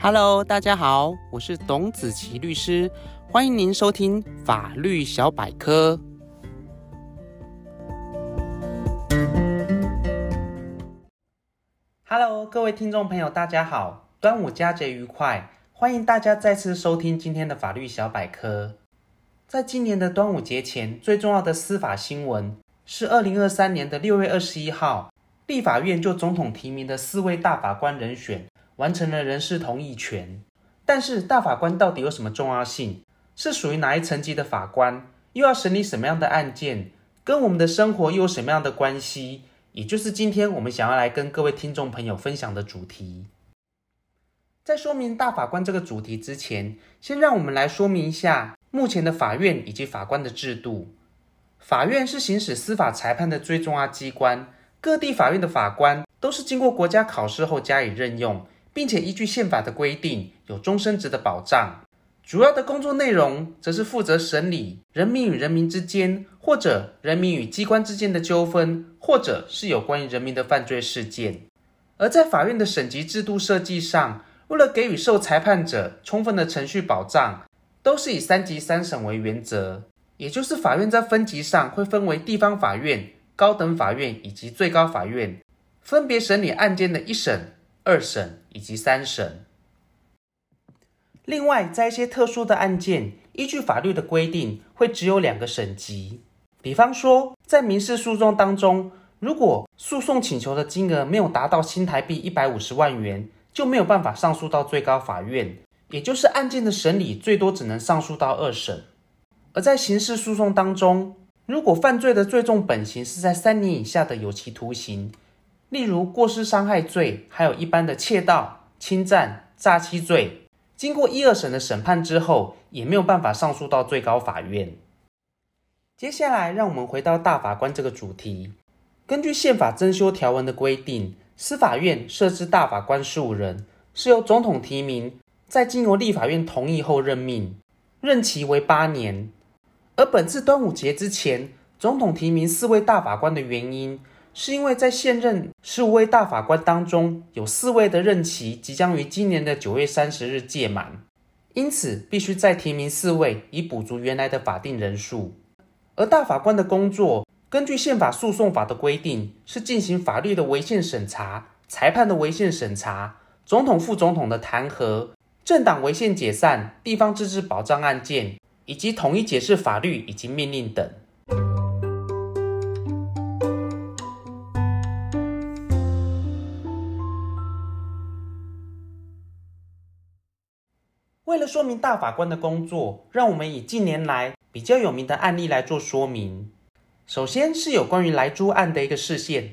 Hello，大家好，我是董子琪律师，欢迎您收听法律小百科。Hello，各位听众朋友，大家好，端午佳节愉快，欢迎大家再次收听今天的法律小百科。在今年的端午节前，最重要的司法新闻是二零二三年的六月二十一号，立法院就总统提名的四位大法官人选。完成了人事同意权，但是大法官到底有什么重要性？是属于哪一层级的法官？又要审理什么样的案件？跟我们的生活又有什么样的关系？也就是今天我们想要来跟各位听众朋友分享的主题。在说明大法官这个主题之前，先让我们来说明一下目前的法院以及法官的制度。法院是行使司法裁判的最重要机关，各地法院的法官都是经过国家考试后加以任用。并且依据宪法的规定，有终身职的保障。主要的工作内容则是负责审理人民与人民之间，或者人民与机关之间的纠纷，或者是有关于人民的犯罪事件。而在法院的审级制度设计上，为了给予受裁判者充分的程序保障，都是以三级三审为原则。也就是法院在分级上会分为地方法院、高等法院以及最高法院，分别审理案件的一审。二审以及三审。另外，在一些特殊的案件，依据法律的规定，会只有两个审级。比方说，在民事诉讼当中，如果诉讼请求的金额没有达到新台币一百五十万元，就没有办法上诉到最高法院，也就是案件的审理最多只能上诉到二审。而在刑事诉讼当中，如果犯罪的最重本刑是在三年以下的有期徒刑。例如过失伤害罪，还有一般的窃盗、侵占、诈欺罪，经过一二审的审判之后，也没有办法上诉到最高法院。接下来，让我们回到大法官这个主题。根据宪法增修条文的规定，司法院设置大法官十五人，是由总统提名，在经由立法院同意后任命，任期为八年。而本次端午节之前，总统提名四位大法官的原因，是因为在现任十五位大法官当中，有四位的任期即将于今年的九月三十日届满，因此必须再提名四位，以补足原来的法定人数。而大法官的工作，根据宪法诉讼法的规定，是进行法律的违宪审查、裁判的违宪审查、总统、副总统的弹劾、政党违宪解散、地方自治保障案件，以及统一解释法律以及命令等。为了说明大法官的工作，让我们以近年来比较有名的案例来做说明。首先是有关于莱猪案的一个事件。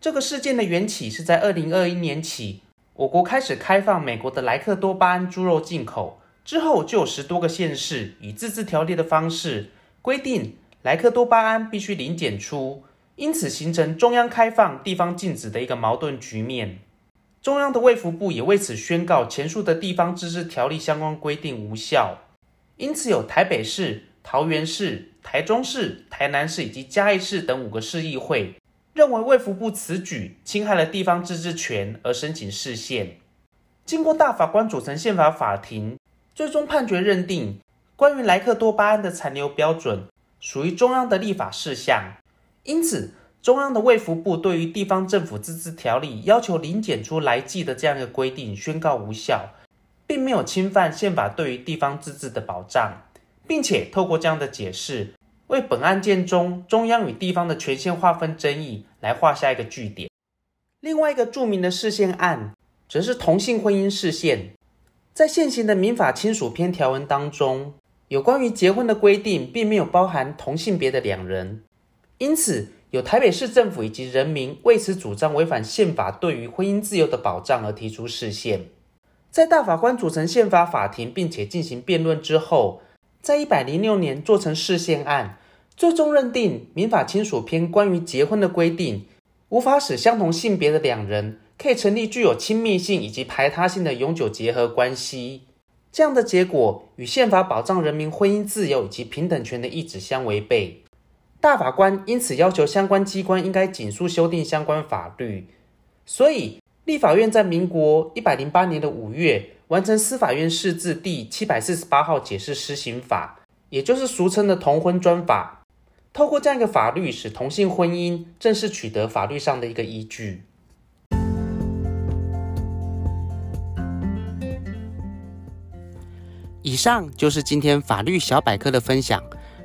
这个事件的缘起是在二零二一年起，我国开始开放美国的莱克多巴胺猪肉进口之后，就有十多个县市以自治条例的方式规定莱克多巴胺必须零检出，因此形成中央开放、地方禁止的一个矛盾局面。中央的卫福部也为此宣告前述的地方自治条例相关规定无效，因此有台北市、桃园市、台中市、台南市以及嘉义市等五个市议会认为卫福部此举侵害了地方自治权而申请释宪。经过大法官组成宪法法庭，最终判决认定，关于莱克多巴胺的残留标准属于中央的立法事项，因此。中央的卫福部对于地方政府自治条例要求零检出来剂的这样一个规定宣告无效，并没有侵犯宪法对于地方自治的保障，并且透过这样的解释，为本案件中中央与地方的权限划分争议来画下一个句点。另外一个著名的释宪案，则是同性婚姻释宪，在现行的民法亲属篇条文当中，有关于结婚的规定，并没有包含同性别的两人，因此。有台北市政府以及人民为此主张违反宪法对于婚姻自由的保障而提出释宪，在大法官组成宪法法庭并且进行辩论之后，在一百零六年做成释宪案，最终认定民法亲属篇关于结婚的规定无法使相同性别的两人可以成立具有亲密性以及排他性的永久结合关系，这样的结果与宪法保障人民婚姻自由以及平等权的意旨相违背。大法官因此要求相关机关应该尽速修订相关法律，所以立法院在民国一百零八年的五月完成司法院释字第七百四十八号解释施行法，也就是俗称的同婚专法。透过这样一个法律，使同性婚姻正式取得法律上的一个依据。以上就是今天法律小百科的分享。